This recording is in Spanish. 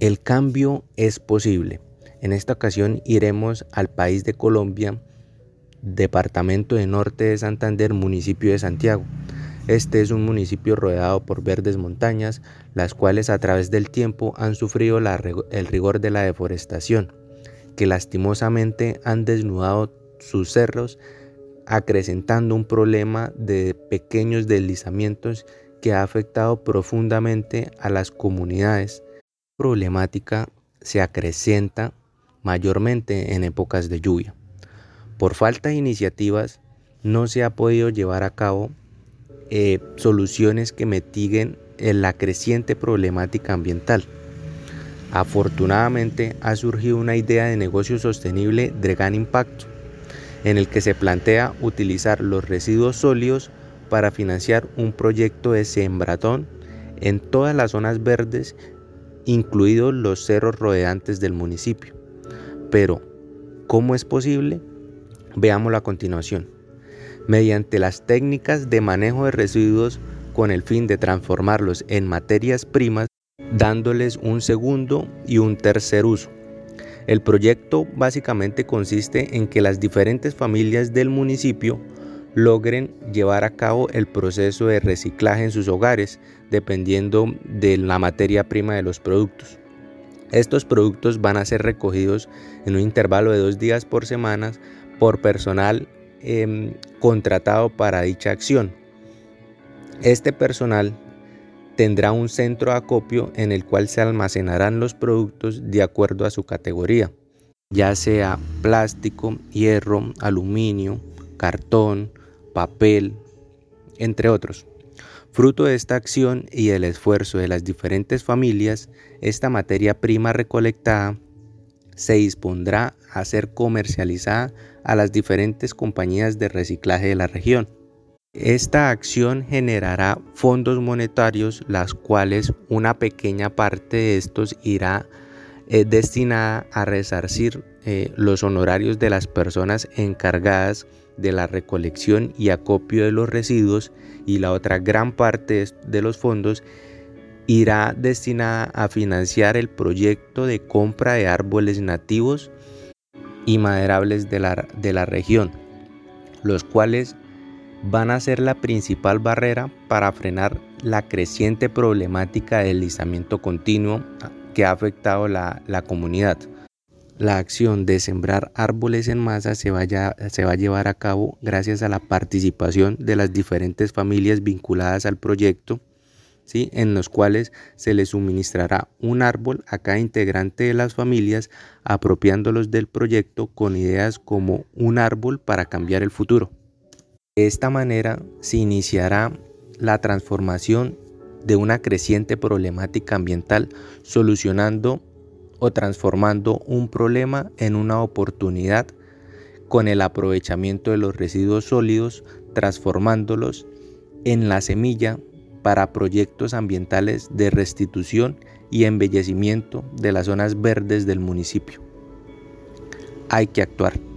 El cambio es posible. En esta ocasión iremos al país de Colombia, departamento de Norte de Santander, municipio de Santiago. Este es un municipio rodeado por verdes montañas, las cuales a través del tiempo han sufrido el rigor de la deforestación, que lastimosamente han desnudado sus cerros, acrecentando un problema de pequeños deslizamientos que ha afectado profundamente a las comunidades. Problemática se acrecenta mayormente en épocas de lluvia. Por falta de iniciativas, no se ha podido llevar a cabo eh, soluciones que mitiguen eh, la creciente problemática ambiental. Afortunadamente ha surgido una idea de negocio sostenible de gran impacto, en el que se plantea utilizar los residuos sólidos para financiar un proyecto de sembratón en todas las zonas verdes, incluidos los cerros rodeantes del municipio. Pero, ¿cómo es posible? Veámoslo a continuación mediante las técnicas de manejo de residuos con el fin de transformarlos en materias primas, dándoles un segundo y un tercer uso. El proyecto básicamente consiste en que las diferentes familias del municipio logren llevar a cabo el proceso de reciclaje en sus hogares, dependiendo de la materia prima de los productos. Estos productos van a ser recogidos en un intervalo de dos días por semana por personal Em, contratado para dicha acción. Este personal tendrá un centro de acopio en el cual se almacenarán los productos de acuerdo a su categoría, ya sea plástico, hierro, aluminio, cartón, papel, entre otros. Fruto de esta acción y del esfuerzo de las diferentes familias, esta materia prima recolectada se dispondrá a ser comercializada a las diferentes compañías de reciclaje de la región. Esta acción generará fondos monetarios, las cuales una pequeña parte de estos irá eh, destinada a resarcir eh, los honorarios de las personas encargadas de la recolección y acopio de los residuos y la otra gran parte de los fondos irá destinada a financiar el proyecto de compra de árboles nativos y maderables de la, de la región, los cuales van a ser la principal barrera para frenar la creciente problemática del deslizamiento continuo que ha afectado la, la comunidad. La acción de sembrar árboles en masa se, va a llevar a cabo gracias a la participación de las diferentes familias vinculadas al proyecto en los cuales se le suministrará un árbol a cada integrante de las familias apropiándolos del proyecto con ideas como un árbol para cambiar el futuro. De esta manera se iniciará la transformación de una creciente problemática ambiental, solucionando o transformando un problema en una oportunidad con el aprovechamiento de los residuos sólidos, transformándolos en la semilla para proyectos ambientales de restitución y embellecimiento de las zonas verdes del municipio. Hay que actuar.